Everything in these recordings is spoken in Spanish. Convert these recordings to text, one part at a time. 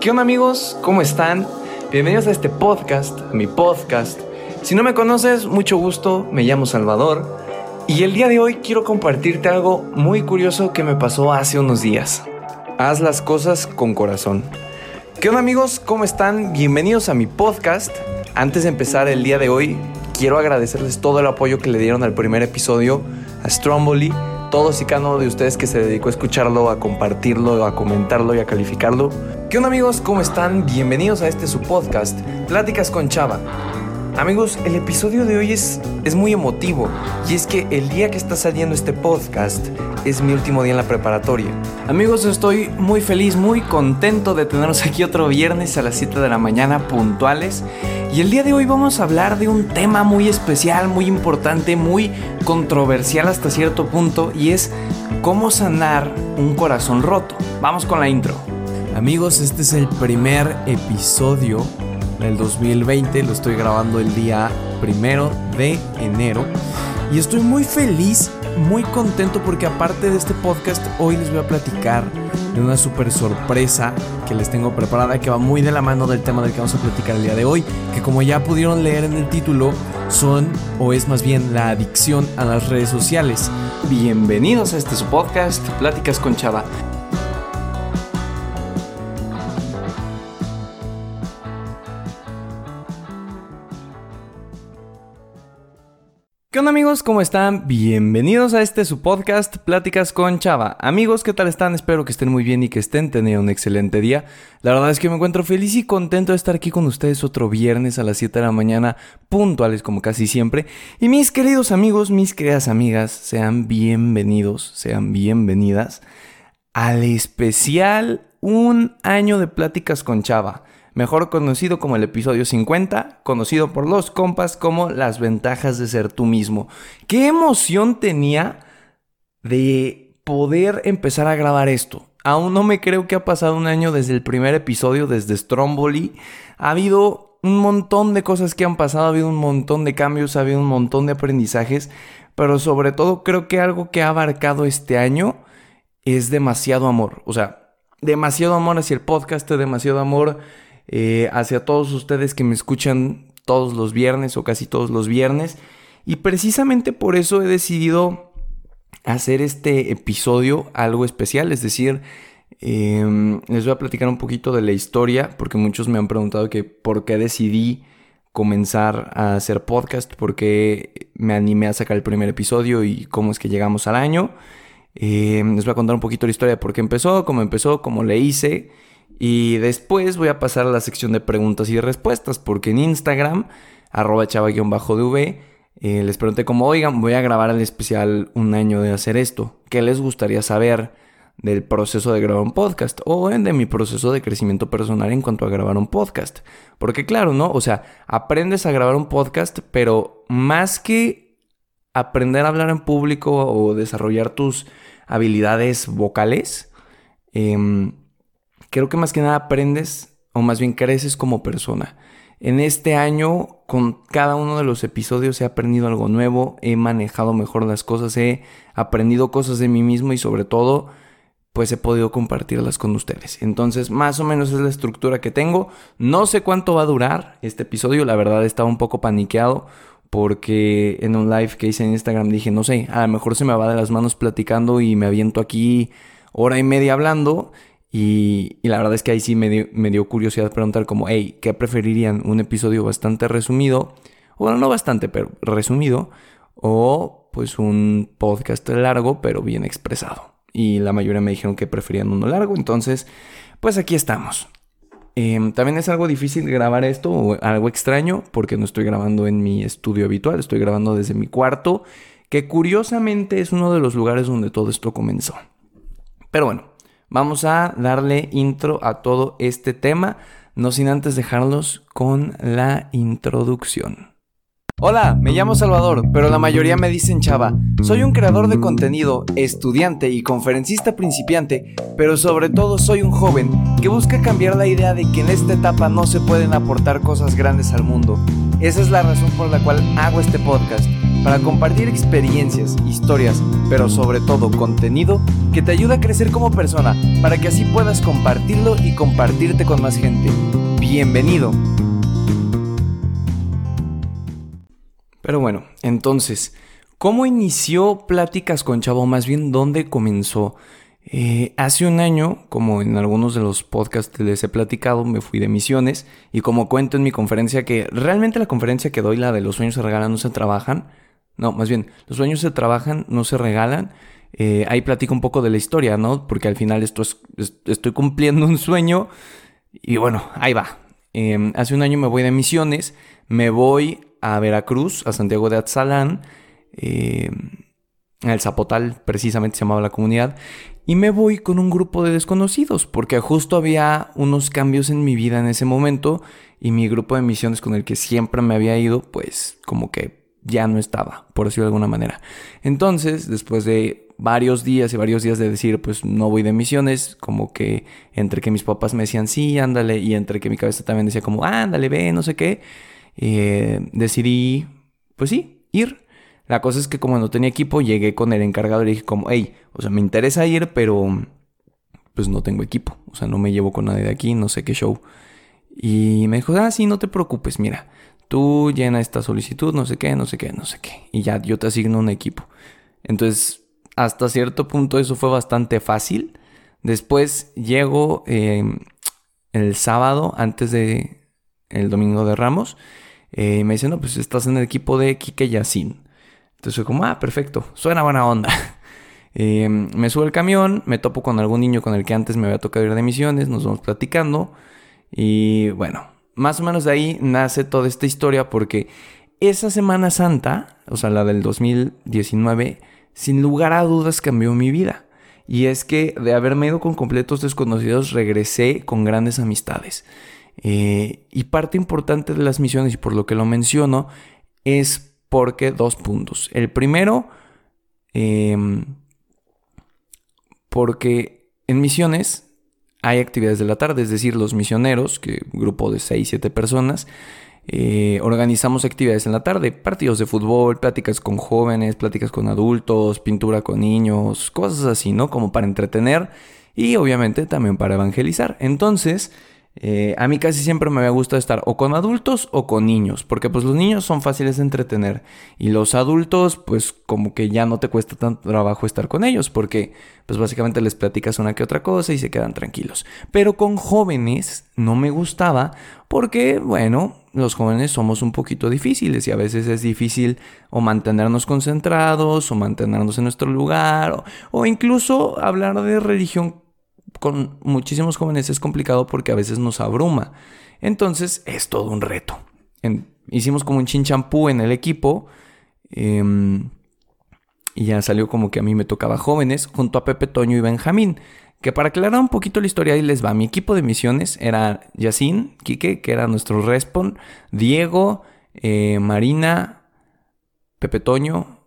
¿Qué onda amigos? ¿Cómo están? Bienvenidos a este podcast, a mi podcast. Si no me conoces, mucho gusto, me llamo Salvador y el día de hoy quiero compartirte algo muy curioso que me pasó hace unos días. Haz las cosas con corazón. ¿Qué onda amigos? ¿Cómo están? Bienvenidos a mi podcast. Antes de empezar el día de hoy, quiero agradecerles todo el apoyo que le dieron al primer episodio, a Stromboli, todos y cada uno de ustedes que se dedicó a escucharlo, a compartirlo, a comentarlo y a calificarlo. ¿Qué onda amigos? ¿Cómo están? Bienvenidos a este su podcast, Pláticas con Chava. Amigos, el episodio de hoy es, es muy emotivo y es que el día que está saliendo este podcast es mi último día en la preparatoria. Amigos, estoy muy feliz, muy contento de tenernos aquí otro viernes a las 7 de la mañana puntuales y el día de hoy vamos a hablar de un tema muy especial, muy importante, muy controversial hasta cierto punto y es cómo sanar un corazón roto. Vamos con la intro. Amigos, este es el primer episodio del 2020. Lo estoy grabando el día primero de enero. Y estoy muy feliz, muy contento porque aparte de este podcast, hoy les voy a platicar de una super sorpresa que les tengo preparada que va muy de la mano del tema del que vamos a platicar el día de hoy. Que como ya pudieron leer en el título, son o es más bien la adicción a las redes sociales. Bienvenidos a este su podcast, Pláticas con Chava. ¿Qué onda amigos? ¿Cómo están? Bienvenidos a este su podcast Pláticas con Chava. Amigos, ¿qué tal están? Espero que estén muy bien y que estén teniendo un excelente día. La verdad es que me encuentro feliz y contento de estar aquí con ustedes otro viernes a las 7 de la mañana, puntuales como casi siempre. Y mis queridos amigos, mis queridas amigas, sean bienvenidos, sean bienvenidas al especial Un año de Pláticas con Chava mejor conocido como el episodio 50, conocido por los compas como las ventajas de ser tú mismo. ¿Qué emoción tenía de poder empezar a grabar esto? Aún no me creo que ha pasado un año desde el primer episodio, desde Stromboli. Ha habido un montón de cosas que han pasado, ha habido un montón de cambios, ha habido un montón de aprendizajes, pero sobre todo creo que algo que ha abarcado este año es demasiado amor. O sea, demasiado amor hacia el podcast, demasiado amor eh, hacia todos ustedes que me escuchan todos los viernes o casi todos los viernes. Y precisamente por eso he decidido hacer este episodio algo especial, es decir, em, les voy a platicar un poquito de la historia, porque muchos me han preguntado que por qué decidí comenzar a hacer podcast, por qué me animé a sacar el primer episodio y cómo es que llegamos al año. Em, les voy a contar un poquito la historia de por qué empezó, cómo empezó, cómo le hice y después voy a pasar a la sección de preguntas y respuestas, porque en Instagram, arroba chava-dv, eh, les pregunté como, oigan, voy a grabar el especial un año de hacer esto. ¿Qué les gustaría saber del proceso de grabar un podcast? O de mi proceso de crecimiento personal en cuanto a grabar un podcast. Porque claro, ¿no? O sea, aprendes a grabar un podcast, pero más que aprender a hablar en público o desarrollar tus habilidades vocales, eh, creo que más que nada aprendes o más bien creces como persona. En este año, con cada uno de los episodios he aprendido algo nuevo, he manejado mejor las cosas, he aprendido cosas de mí mismo y sobre todo, pues he podido compartirlas con ustedes. Entonces, más o menos es la estructura que tengo. No sé cuánto va a durar este episodio, la verdad estaba un poco paniqueado porque en un live que hice en Instagram dije, no sé, a lo mejor se me va de las manos platicando y me aviento aquí hora y media hablando y, la verdad es que ahí sí me dio, curiosidad preguntar como, hey, ¿qué preferirían? ¿Un episodio bastante resumido? Bueno, no bastante, pero resumido. O pues un podcast largo, pero bien expresado. Y la mayoría me dijeron que preferían uno largo. Entonces, pues aquí estamos. Em, también es algo difícil grabar esto, o algo extraño, porque no estoy grabando en mi estudio habitual, estoy grabando desde mi cuarto, que curiosamente es uno de los lugares donde todo esto comenzó. Pero bueno, Vamos a darle intro a todo este tema, no sin antes dejarlos con la introducción. Hola, me llamo Salvador, pero la mayoría me dicen Chava. Soy un creador de contenido, estudiante y conferencista principiante, pero sobre todo soy un joven que busca cambiar la idea de que en esta etapa no se pueden aportar cosas grandes al mundo. Esa es la razón por la cual hago este podcast para compartir experiencias, historias, pero sobre todo contenido que te ayuda a crecer como persona para que así puedas compartirlo y compartirte con más gente. Bienvenido. Pero bueno, entonces, ¿cómo inició Pláticas con Chavo? Más bien, ¿dónde comenzó? Eh, hace un año, como en algunos de los podcasts les he platicado, me fui de misiones y como cuento en mi conferencia que realmente la conferencia que doy, la de los sueños se regalan, no se trabajan. No, más bien, los sueños se trabajan, no se regalan. Eh, ahí platico un poco de la historia, ¿no? Porque al final esto es, estoy cumpliendo un sueño y bueno, ahí va. Em, hace un año me voy de misiones, me voy a Veracruz, a Santiago de Atzalán. Eh, el Zapotal precisamente se llamaba la comunidad, y me voy con un grupo de desconocidos, porque justo había unos cambios en mi vida en ese momento, y mi grupo de misiones con el que siempre me había ido, pues como que ya no estaba, por decirlo de alguna manera. Entonces, después de varios días y varios días de decir, pues no voy de misiones, como que entre que mis papás me decían, sí, ándale, y entre que mi cabeza también decía como, ándale, ve, no sé qué, eh, decidí, pues sí, ir. La cosa es que como no tenía equipo, llegué con el encargado y dije como, hey, o sea, me interesa ir, pero pues no tengo equipo. O sea, no me llevo con nadie de aquí, no sé qué show. Y me dijo, ah, sí, no te preocupes, mira, tú llena esta solicitud, no sé qué, no sé qué, no sé qué. Y ya yo te asigno un equipo. Entonces, hasta cierto punto eso fue bastante fácil. Después llego em, el sábado antes de el domingo de Ramos. Eh, y me dice, no, pues estás en el equipo de Kike Yacine. Entonces como, ah, perfecto, suena buena onda. Em, me subo al camión, me topo con algún niño con el que antes me había tocado ir de misiones, nos vamos platicando y bueno, más o menos de ahí nace toda esta historia porque esa Semana Santa, o sea, la del 2019, sin lugar a dudas cambió mi vida. Y es que de haberme ido con completos desconocidos, regresé con grandes amistades. Eh, y parte importante de las misiones, y por lo que lo menciono, es porque dos puntos. El primero, em, porque en misiones hay actividades de la tarde, es decir, los misioneros, que grupo de 6, 7 personas, eh, organizamos actividades en la tarde, partidos de fútbol, pláticas con jóvenes, pláticas con adultos, pintura con niños, cosas así, ¿no? Como para entretener y obviamente también para evangelizar. Entonces, eh, a mí casi siempre me había gustado estar o con adultos o con niños, porque pues los niños son fáciles de entretener y los adultos pues como que ya no te cuesta tanto trabajo estar con ellos, porque pues básicamente les platicas una que otra cosa y se quedan tranquilos. Pero con jóvenes no me gustaba porque bueno, los jóvenes somos un poquito difíciles y a veces es difícil o mantenernos concentrados o mantenernos en nuestro lugar o, o incluso hablar de religión con muchísimos jóvenes es complicado porque a veces nos abruma. Entonces es todo un reto. hicimos como un chinchampú en el equipo. Em, y ya salió como que a mí me tocaba jóvenes junto a Pepe Toño y Benjamín. Que para aclarar un poquito la historia, ahí les va. Mi equipo de misiones era Yacine, Quique, que era nuestro respon, Diego, eh, Marina, Pepe Toño,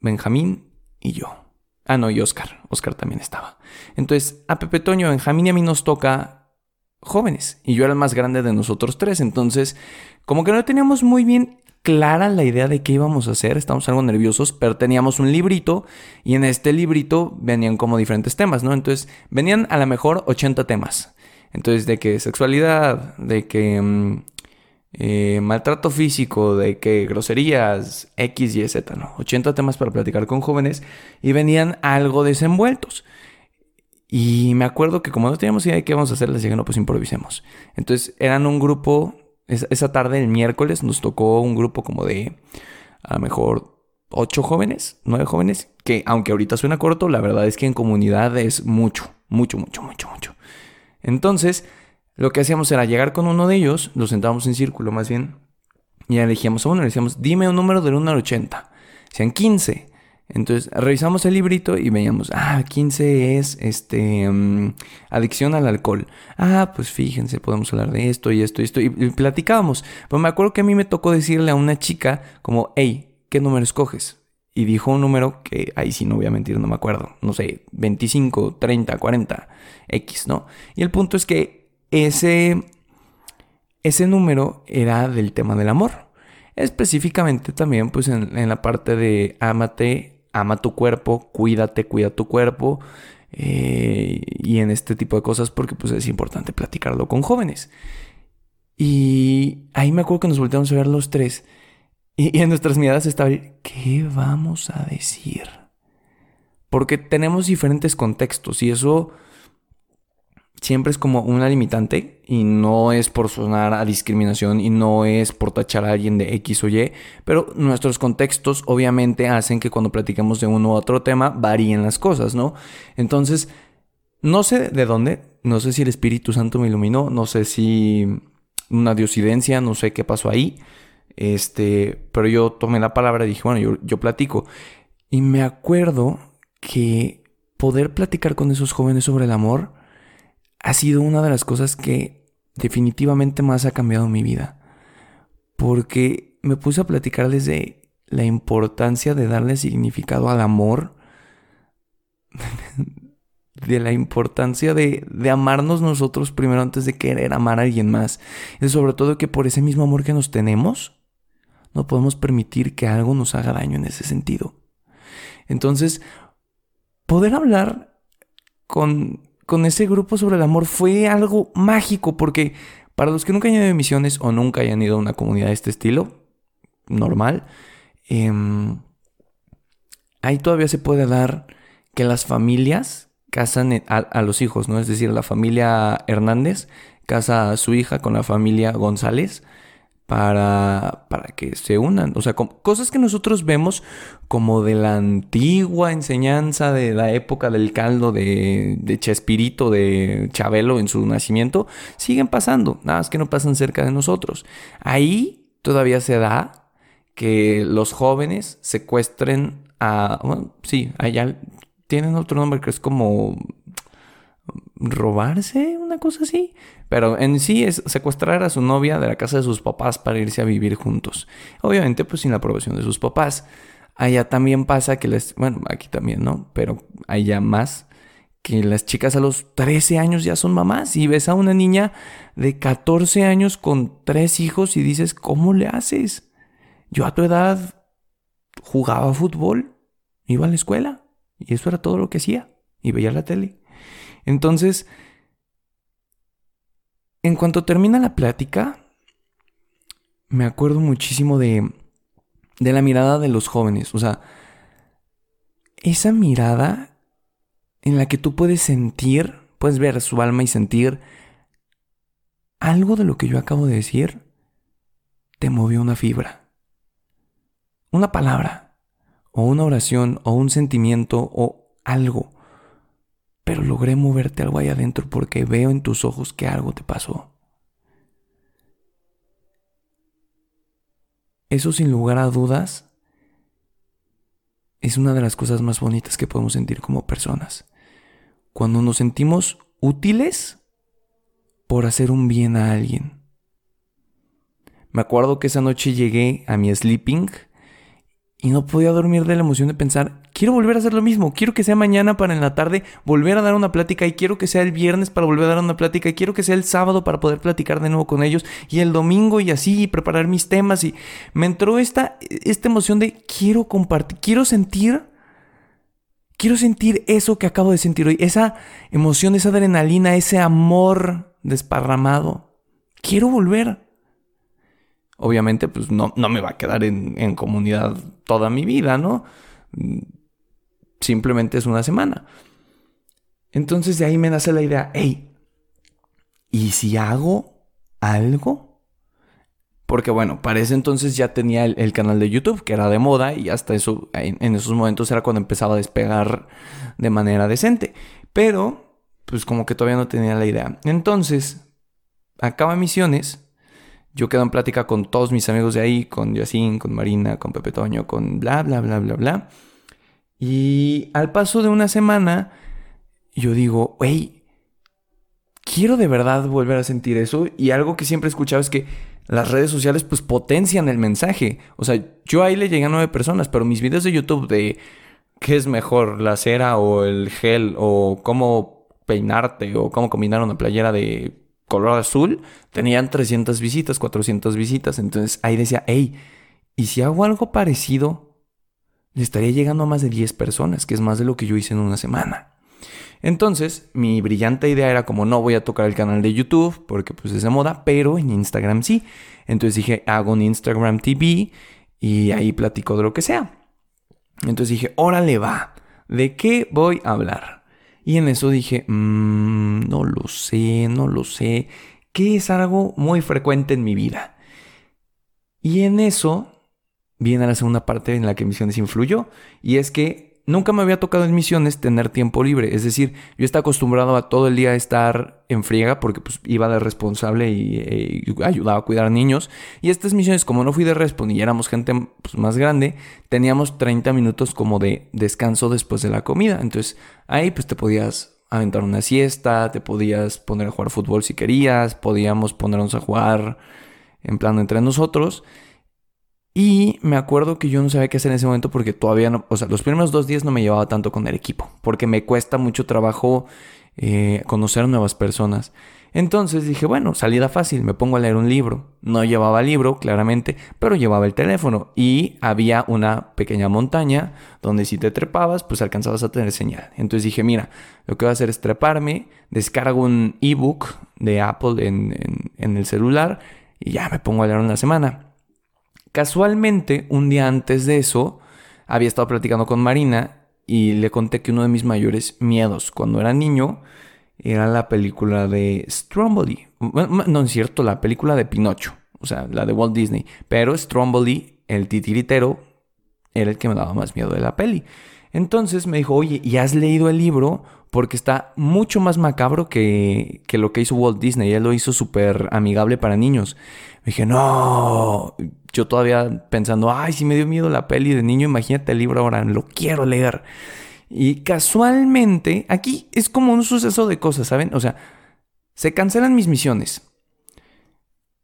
Benjamín y yo. Ah, no, y Oscar. Oscar también estaba. Entonces, a Pepe Toño, Benjamín y a mí nos toca jóvenes. Y yo era el más grande de nosotros tres. Entonces, como que no teníamos muy bien clara la idea de qué íbamos a hacer. Estábamos algo nerviosos, pero teníamos un librito. Y en este librito venían como diferentes temas, ¿no? Entonces, venían a lo mejor 80 temas. Entonces, de que sexualidad, de que mm, eh, maltrato físico, de que groserías, X, Y, Z, ¿no? 80 temas para platicar con jóvenes y venían algo desenvueltos. Y me acuerdo que como no teníamos idea de qué íbamos a hacer, les dije, no, pues improvisemos. Entonces eran un grupo, esa, tarde, el miércoles, nos tocó un grupo como de, a lo mejor, ocho jóvenes, nueve jóvenes, que aunque ahorita suena corto, la verdad es que en comunidad es mucho, mucho, mucho, mucho, mucho. Entonces, lo que hacíamos era llegar con uno de ellos, los sentábamos en círculo más bien, y elegíamos a uno, le decíamos, dime un número del 1 al 80. Decían 15. Entonces revisamos el librito y veíamos, ah, 15 es este mm, adicción al alcohol. Ah, pues fíjense, podemos hablar de esto y esto y esto. Y, platicábamos. Pero me acuerdo que a mí me tocó decirle a una chica como, hey, ¿qué número escoges? Y dijo un número que ahí sí no voy a mentir, no me acuerdo. No sé, 25, 30, 40, X, ¿no? Y el punto es que ese, ese número era del tema del amor. Específicamente también pues en, la parte de amate, ama tu cuerpo, cuídate, cuida tu cuerpo. Eh, y en este tipo de cosas porque pues es importante platicarlo con jóvenes. Y ahí me acuerdo que nos volteamos a ver los tres. Y, en nuestras miradas estaba, ¿qué vamos a decir? Porque tenemos diferentes contextos y eso siempre es como una limitante y no es por sonar a discriminación y no es por tachar a alguien de X o Y, pero nuestros contextos obviamente hacen que cuando platicamos de uno u otro tema varíen las cosas, ¿no? Entonces, no sé de dónde, no sé si el Espíritu Santo me iluminó, no sé si una diosidencia, no sé qué pasó ahí, este, pero yo tomé la palabra y dije, bueno, yo, yo platico. Y me acuerdo que poder platicar con esos jóvenes sobre el amor, ha sido una de las cosas que definitivamente más ha cambiado mi vida. Porque me puse a platicarles de la importancia de darle significado al amor, de la importancia de, de, amarnos nosotros primero antes de querer amar a alguien más. Y sobre todo que por ese mismo amor que nos tenemos, no podemos permitir que algo nos haga daño en ese sentido. Entonces, poder hablar con con ese grupo sobre el amor fue algo mágico porque para los que nunca hayan ido a misiones o nunca hayan ido a una comunidad de este estilo, normal, em, ahí todavía se puede dar que las familias casan a, a, los hijos, ¿no? Es decir, la familia Hernández casa a su hija con la familia González para, para que se unan. O sea, cosas que nosotros vemos como de la antigua enseñanza de la época del caldo de, de Chespirito, de Chabelo en su nacimiento, siguen pasando, nada más que no pasan cerca de nosotros. Ahí todavía se da que los jóvenes secuestren a... Bueno, sí, allá tienen otro nombre que es como robarse, una cosa así. Pero en sí es secuestrar a su novia de la casa de sus papás para irse a vivir juntos. Obviamente, pues sin la aprobación de sus papás. Allá también pasa que les, bueno, aquí también, ¿no? Pero allá más que las chicas a los 13 años ya son mamás y ves a una niña de 14 años con tres hijos y dices, ¿cómo le haces? Yo a tu edad jugaba fútbol, iba a la escuela y eso era todo lo que hacía y veía la tele. Entonces, en cuanto termina la plática, me acuerdo muchísimo de, de la mirada de los jóvenes. O sea, esa mirada en la que tú puedes sentir, puedes ver su alma y sentir algo de lo que yo acabo de decir, te movió una fibra. Una palabra, o una oración, o un sentimiento, o algo pero logré moverte algo ahí adentro porque veo en tus ojos que algo te pasó. Eso sin lugar a dudas es una de las cosas más bonitas que podemos sentir como personas. Cuando nos sentimos útiles por hacer un bien a alguien. Me acuerdo que esa noche llegué a mi sleeping y no podía dormir de la emoción de pensar, quiero volver a hacer lo mismo, quiero que sea mañana para en la tarde volver a dar una plática y quiero que sea el viernes para volver a dar una plática y quiero que sea el sábado para poder platicar de nuevo con ellos y el domingo y así y preparar mis temas y me entró esta, esta emoción de quiero compartir, quiero sentir, quiero sentir eso que acabo de sentir hoy, esa emoción, esa adrenalina, ese amor desparramado. Quiero volver obviamente pues no, no me va a quedar en, comunidad toda mi vida, ¿no? Simplemente es una semana. Entonces de ahí me nace la idea, hey, ¿y si hago algo? Porque bueno, para ese entonces ya tenía el, canal de YouTube, que era de moda, y hasta eso, en, en, esos momentos era cuando empezaba a despegar de manera decente. Pero, pues como que todavía no tenía la idea. Entonces, acaba misiones yo quedo en plática con todos mis amigos de ahí, con Yacine, con Marina, con Pepe Toño, con bla, bla, bla, bla, bla. Y al paso de una semana, yo digo, hey, quiero de verdad volver a sentir eso. Y algo que siempre he escuchado es que las redes sociales pues potencian el mensaje. O sea, yo ahí le llegué a nueve personas, pero mis videos de YouTube de qué es mejor, la cera o el gel, o cómo peinarte, o cómo combinar una playera de color azul, tenían 300 visitas, 400 visitas. Entonces ahí decía, hey, Y si hago algo parecido, le estaría llegando a más de 10 personas, que es más de lo que yo hice en una semana. Entonces, mi brillante idea era como no voy a tocar el canal de YouTube porque pues es de moda, pero en Instagram sí. Entonces dije, hago un Instagram TV y ahí platico de lo que sea. Entonces dije, órale va, ¿de qué voy a hablar? Y en eso dije, mmm, no lo sé, no lo sé, que es algo muy frecuente en mi vida. Y en eso viene la segunda parte en la que Misiones influyó, y es que nunca me había tocado en misiones tener tiempo libre. Es decir, yo estaba acostumbrado a todo el día estar en friega porque pues, iba de responsable y, ayudaba a cuidar niños. Y estas misiones, como no fui de respon y éramos gente pues, más grande, teníamos 30 minutos como de descanso después de la comida. Entonces ahí pues te podías aventar una siesta, te podías poner a jugar fútbol si querías, podíamos ponernos a jugar en plan entre nosotros. Y me acuerdo que yo no sabía qué hacer en ese momento porque todavía no, o sea, los primeros dos días no me llevaba tanto con el equipo, porque me cuesta mucho trabajo eh, conocer nuevas personas. Entonces dije, bueno, salida fácil, me pongo a leer un libro. No llevaba libro, claramente, pero llevaba el teléfono y había una pequeña montaña donde si te trepabas, pues alcanzabas a tener señal. Entonces dije, mira, lo que voy a hacer es treparme, descargo un ebook de Apple en, en el celular y ya me pongo a leer una semana. Casualmente, un día antes de eso, había estado platicando con Marina y le conté que uno de mis mayores miedos cuando era niño era la película de Stromboli. No es cierto, la película de Pinocho, o sea, la de Walt Disney. Pero Stromboli, el titiritero, era el que me daba más miedo de la peli. Entonces me dijo, oye, ¿y has leído el libro? Porque está mucho más macabro que, que lo que hizo Walt Disney. Él lo hizo súper amigable para niños. Dije, no, yo todavía pensando, ay, si me dio miedo la peli de niño, imagínate el libro ahora, lo quiero leer. Y casualmente, aquí es como un suceso de cosas, ¿saben? O sea, se cancelan mis misiones.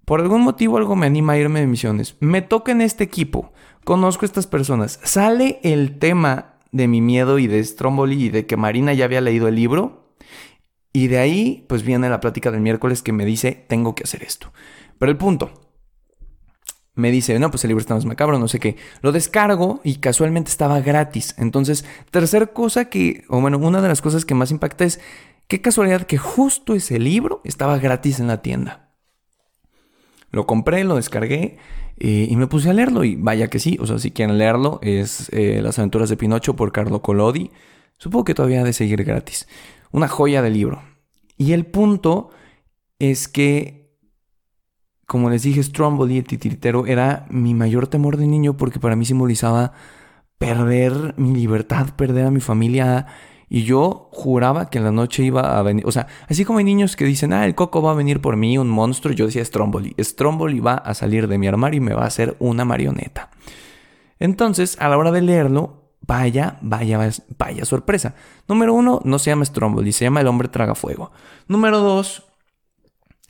Por algún motivo algo me anima a irme de misiones. Me toca en este equipo. Conozco a estas personas. Sale el tema de mi miedo y de Stromboli y de que Marina ya había leído el libro. Y de ahí, pues viene la plática del miércoles que me dice, tengo que hacer esto. Pero el punto, me dice, no, pues el libro está más macabro, no sé qué. Lo descargo y casualmente estaba gratis. Entonces, tercer cosa que, o bueno, una de las cosas que más impacta es, qué casualidad que justo ese libro estaba gratis en la tienda. Lo compré, lo descargué eh, y me puse a leerlo. Y vaya que sí, o sea, si quieren leerlo, es eh, Las aventuras de Pinocho por Carlo Collodi. Supongo que todavía ha de seguir gratis. Una joya de libro. Y el punto es que como les dije, Stromboli, el titiritero, era mi mayor temor de niño porque para mí simbolizaba perder mi libertad, perder a mi familia. Y yo juraba que en la noche iba a venir. O sea, así como hay niños que dicen, ah, el coco va a venir por mí, un monstruo. Yo decía Stromboli. Stromboli va a salir de mi armario y me va a hacer una marioneta. Entonces, a la hora de leerlo, vaya, vaya, vaya sorpresa. Número uno, no se llama Stromboli, se llama El hombre fuego. Número dos,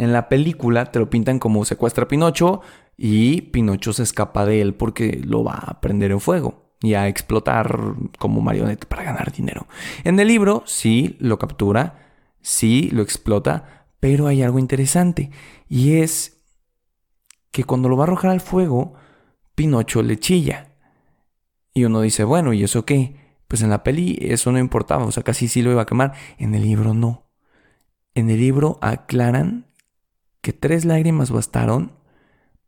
en la película te lo pintan como secuestra a Pinocho y Pinocho se escapa de él porque lo va a prender en fuego y a explotar como marioneta para ganar dinero. En el libro sí lo captura, sí lo explota, pero hay algo interesante y es que cuando lo va a arrojar al fuego, Pinocho le chilla. Y uno dice, bueno, ¿y eso qué? Pues en la peli eso no importaba, o sea, casi sí lo iba a quemar. En el libro no. En el libro aclaran que tres lágrimas bastaron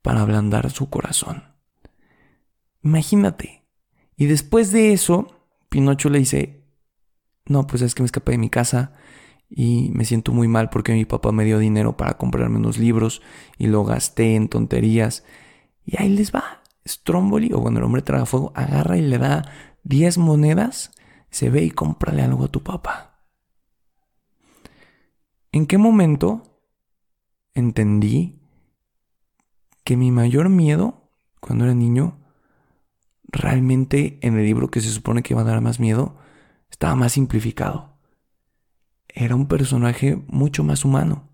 para ablandar su corazón. Imagínate. Y después de eso, Pinocho le dice, no, pues es que me escapé de mi casa y me siento muy mal porque mi papá me dio dinero para comprarme unos libros y lo gasté en tonterías. Y ahí les va. Stromboli, o bueno, el hombre traga fuego, agarra y le da 10 monedas, se ve y cómprale algo a tu papá. ¿En qué momento entendí que mi mayor miedo cuando era niño, realmente en el libro que se supone que iba a dar más miedo, estaba más simplificado. Era un personaje mucho más humano.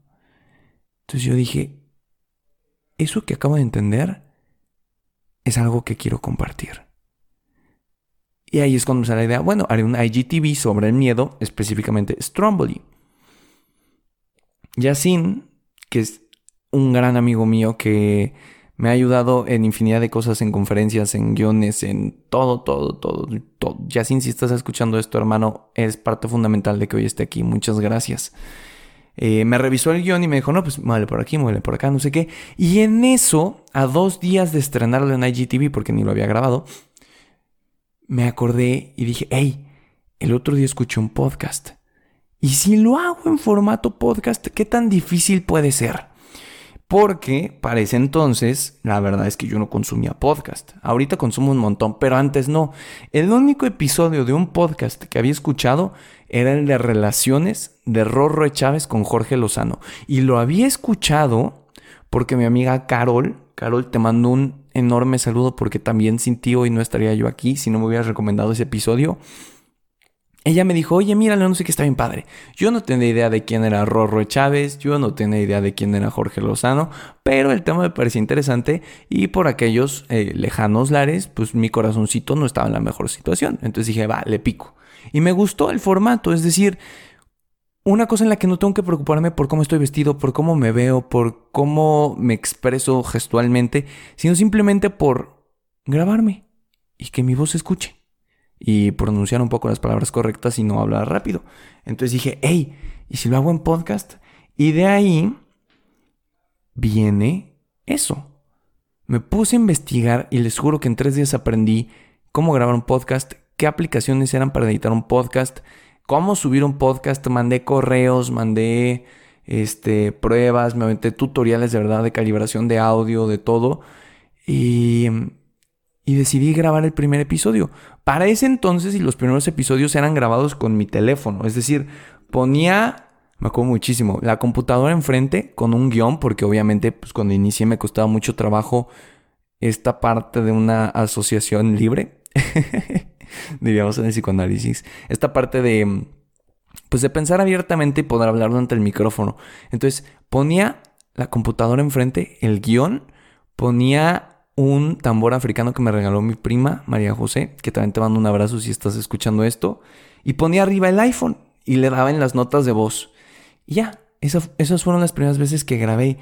Entonces yo dije, eso que acabo de entender es algo que quiero compartir. Y ahí es cuando me sale la idea, bueno, haré un IGTV sobre el miedo, específicamente Stromboli. Yasin que es un gran amigo mío que Me ha ayudado en infinidad de cosas, en conferencias, en guiones, en todo, todo, todo, todo. Ya sin si estás escuchando esto, hermano, es parte fundamental de que hoy esté aquí. Muchas gracias. Eh, me revisó el guion y me dijo, no, pues muévele por aquí, muévele por acá, no sé qué. Y en eso, a dos días de estrenarlo en IGTV, porque ni lo había grabado, me acordé y dije, hey, el otro día escuché un podcast. Y si lo hago en formato podcast, ¿qué tan difícil puede ser? Porque para ese entonces, la verdad es que yo no consumía podcast. Ahorita consumo un montón, pero antes no. El único episodio de un podcast que había escuchado era el de Relaciones de Rorro Chávez con Jorge Lozano. Y lo había escuchado porque mi amiga Carol, Carol, te mando un enorme saludo porque también sin ti hoy no estaría yo aquí si no me hubieras recomendado ese episodio. Ella me dijo, oye, míralo, no sé qué está bien padre. Yo no tenía idea de quién era Rorro Chávez, yo no tenía idea de quién era Jorge Lozano, pero el tema me parecía interesante y por aquellos eh, lejanos lares, pues mi corazoncito no estaba en la mejor situación. Entonces dije, va, le pico. Y me gustó el formato, es decir, una cosa en la que no tengo que preocuparme por cómo estoy vestido, por cómo me veo, por cómo me expreso gestualmente, sino simplemente por grabarme y que mi voz se escuche y pronunciar un poco las palabras correctas y no hablar rápido. Entonces dije, hey, ¿y si lo hago en podcast? Y de ahí viene eso. Me puse a investigar y les juro que en tres días aprendí cómo grabar un podcast, qué aplicaciones eran para editar un podcast, cómo subir un podcast, mandé correos, mandé este, pruebas, me aventé tutoriales de verdad de calibración de audio, de todo. Y y decidí grabar el primer episodio. Para ese entonces y los primeros episodios eran grabados con mi teléfono, es decir, ponía, me acuerdo muchísimo, la computadora enfrente con un guion, porque obviamente pues, cuando inicié me costaba mucho trabajo esta parte de una asociación libre, diríamos en el psicoanálisis, esta parte de, pues de pensar abiertamente y poder hablar ante el micrófono. Entonces ponía la computadora enfrente, el guion, ponía un tambor africano que me regaló mi prima, María José, que también te mando un abrazo si estás escuchando esto, y ponía arriba el iPhone y le daba en las notas de voz. Y ya, esas fueron las primeras veces que grabé.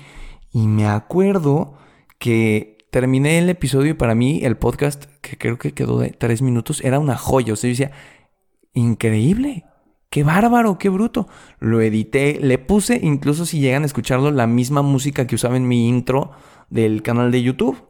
Y me acuerdo que terminé el episodio y para mí el podcast, que creo que quedó de tres minutos, era una joya. O sea, yo decía, increíble. Qué bárbaro, qué bruto. Lo edité, le puse, incluso si llegan a escucharlo, la misma música que usaba en mi intro del canal de YouTube.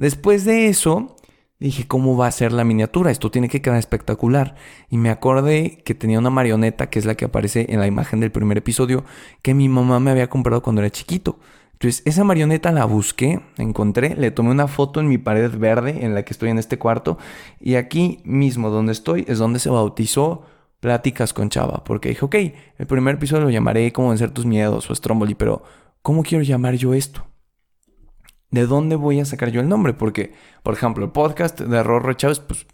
Después de eso, dije, ¿cómo va a ser la miniatura? Esto tiene que quedar espectacular. Y me acordé que tenía una marioneta, que es la que aparece en la imagen del primer episodio, que mi mamá me había comprado cuando era chiquito. Entonces, esa marioneta la busqué, encontré, le tomé una foto en mi pared verde en la que estoy en este cuarto. Y aquí mismo, donde estoy, es donde se bautizó Pláticas con Chava. Porque dije, ok, el primer episodio lo llamaré Cómo vencer tus miedos o Stromboli, pero ¿cómo quiero llamar yo esto? ¿De dónde voy a sacar yo el nombre? Porque, por ejemplo, el podcast de Rorro Chávez, pues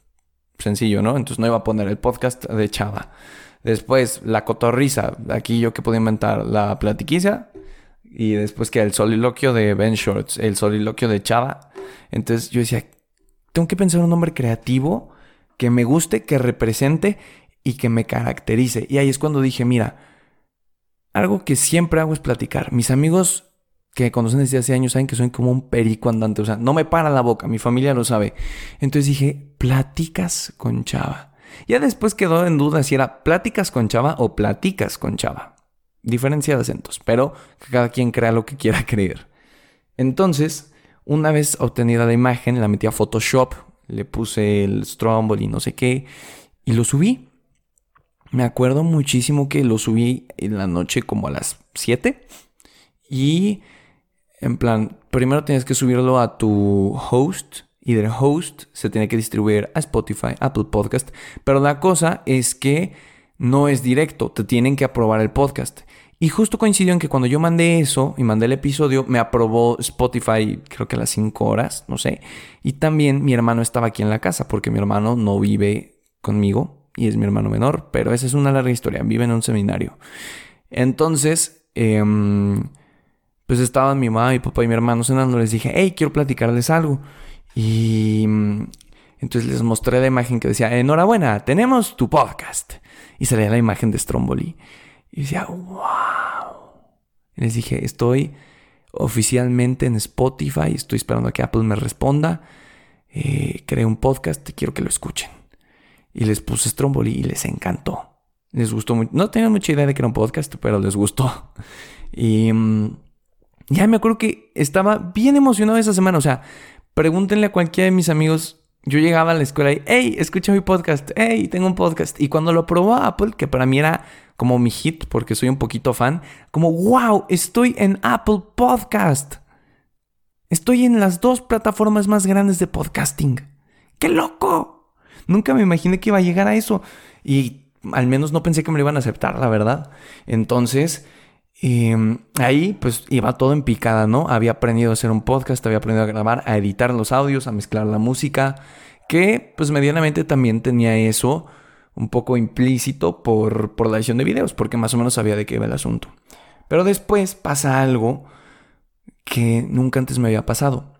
sencillo, ¿no? Entonces no iba a poner el podcast de Chava. Después, la cotorriza. Aquí yo que podía inventar la platiquiza. Y después que el soliloquio de Ben Shorts, el soliloquio de Chava. Entonces yo decía, tengo que pensar un nombre creativo que me guste, que represente y que me caracterice. Y ahí es cuando dije, mira, algo que siempre hago es platicar. Mis amigos que conocen desde hace años saben que soy como un perico andante. O sea, no me para la boca, mi familia lo sabe. Entonces dije, pláticas con Chava. Ya después quedó en duda si era pláticas con Chava o platicas con Chava. Diferencia de acentos, pero que cada quien crea lo que quiera creer. Entonces, una vez obtenida la imagen, la metí a Photoshop, le puse el Strombol y no sé qué, y lo subí. Me acuerdo muchísimo que lo subí en la noche como a las 7 y en plan, primero tienes que subirlo a tu host y del host se tiene que distribuir a Spotify, Apple Podcast. Pero la cosa es que no es directo, te tienen que aprobar el podcast. Y justo coincidió en que cuando yo mandé eso y mandé el episodio, me aprobó Spotify creo que a las 5 horas, no sé. Y también mi hermano estaba aquí en la casa porque mi hermano no vive conmigo y es mi hermano menor, pero esa es una larga historia, vive en un seminario. Entonces, eh, pues estaban mi mamá, mi papá y mi hermano cenando. Les dije, hey, quiero platicarles algo. Y mm, entonces les mostré la imagen que decía, enhorabuena, tenemos tu podcast. Y salía la imagen de Stromboli. Y decía, wow. Y les dije, estoy oficialmente en Spotify. Estoy esperando a que Apple me responda. Eh, creé un podcast quiero que lo escuchen. Y les puse Stromboli y les encantó. Les gustó mucho. No tenía mucha idea de que era un podcast, pero les gustó. Y mm, ya me acuerdo que estaba bien emocionado esa semana. O sea, pregúntenle a cualquiera de mis amigos. Yo llegaba a la escuela y, hey, escucha mi podcast, hey, tengo un podcast. Y cuando lo probó Apple, que para mí era como mi hit, porque soy un poquito fan, como, wow, estoy en Apple Podcast. Estoy en las dos plataformas más grandes de podcasting. ¡Qué loco! Nunca me imaginé que iba a llegar a eso. Y al menos no pensé que me lo iban a aceptar, la verdad. Entonces, em, ahí pues iba todo en picada, ¿no? Había aprendido a hacer un podcast, había aprendido a grabar, a editar los audios, a mezclar la música, que pues medianamente también tenía eso un poco implícito por, por la edición de videos, porque más o menos sabía de qué iba el asunto. Pero después pasa algo que nunca antes me había pasado.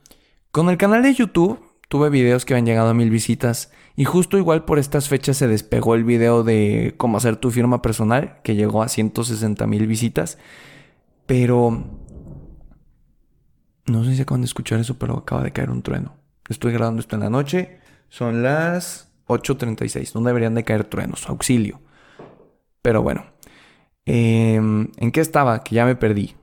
Con el canal de YouTube tuve videos que habían llegado a mil visitas y justo igual por estas fechas se despegó el video de cómo hacer tu firma personal que llegó a 160 mil visitas. Pero no sé si acaban de escuchar eso, pero acaba de caer un trueno. Estoy grabando esto en la noche. Son las 8.36. No deberían de caer truenos. Auxilio. Pero bueno. Em, ¿En qué estaba? Que ya me perdí.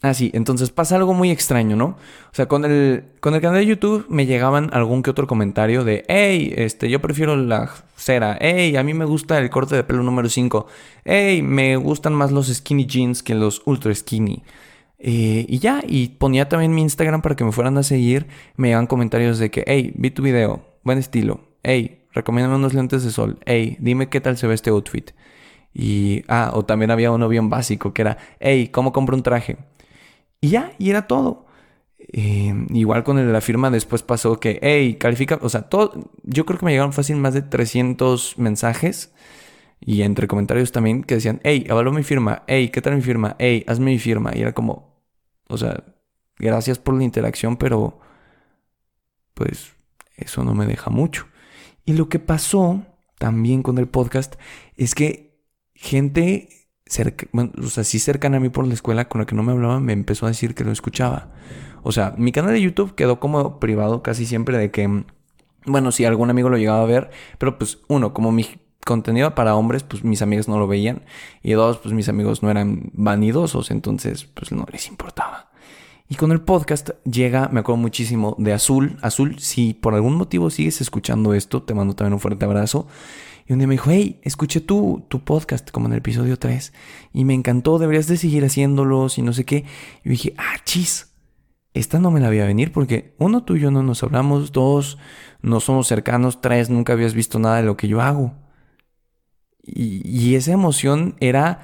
Ah, sí, entonces pasa algo muy extraño, ¿no? O sea, con el, con el canal de YouTube me llegaban algún que otro comentario de, hey, este, yo prefiero la cera, hey, a mí me gusta el corte de pelo número 5, hey, me gustan más los skinny jeans que los ultra skinny. Eh, y ya, y ponía también mi Instagram para que me fueran a seguir, me llegaban comentarios de que, hey, vi tu video, buen estilo, hey, recomiéndame unos lentes de sol, hey, dime qué tal se ve este outfit. Y, ah, o también había uno bien básico que era, hey, ¿cómo compro un traje? Y ya, y era todo. Eh, igual con la firma después pasó que, hey, califica, o sea, todo, yo creo que me llegaron fácil más de 300 mensajes y entre comentarios también que decían, hey, avaló mi firma, hey, ¿qué tal mi firma? Hey, hazme mi firma. Y era como, o sea, gracias por la interacción, pero pues eso no me deja mucho. Y lo que pasó también con el podcast es que gente bueno, o sea, sí cercana a mí por la escuela con la que no me hablaba, me empezó a decir que lo escuchaba. O sea, mi canal de YouTube quedó como privado casi siempre de que, bueno, si algún amigo lo llegaba a ver, pero pues uno, como mi contenido para hombres, pues mis amigos no lo veían. Y dos, pues mis amigos no eran vanidosos, entonces pues no les importaba. Y con el podcast llega, me acuerdo muchísimo de Azul. Azul, si por algún motivo sigues escuchando esto, te mando también un fuerte abrazo. Y un día me dijo, hey, escuché tu, tu podcast como en el episodio 3 y me encantó, deberías de seguir haciéndolos y no sé qué. Y dije, ah, chis, esta no me la había venir porque uno, tú y yo no nos hablamos, dos, no somos cercanos, tres, nunca habías visto nada de lo que yo hago. Y, y esa emoción era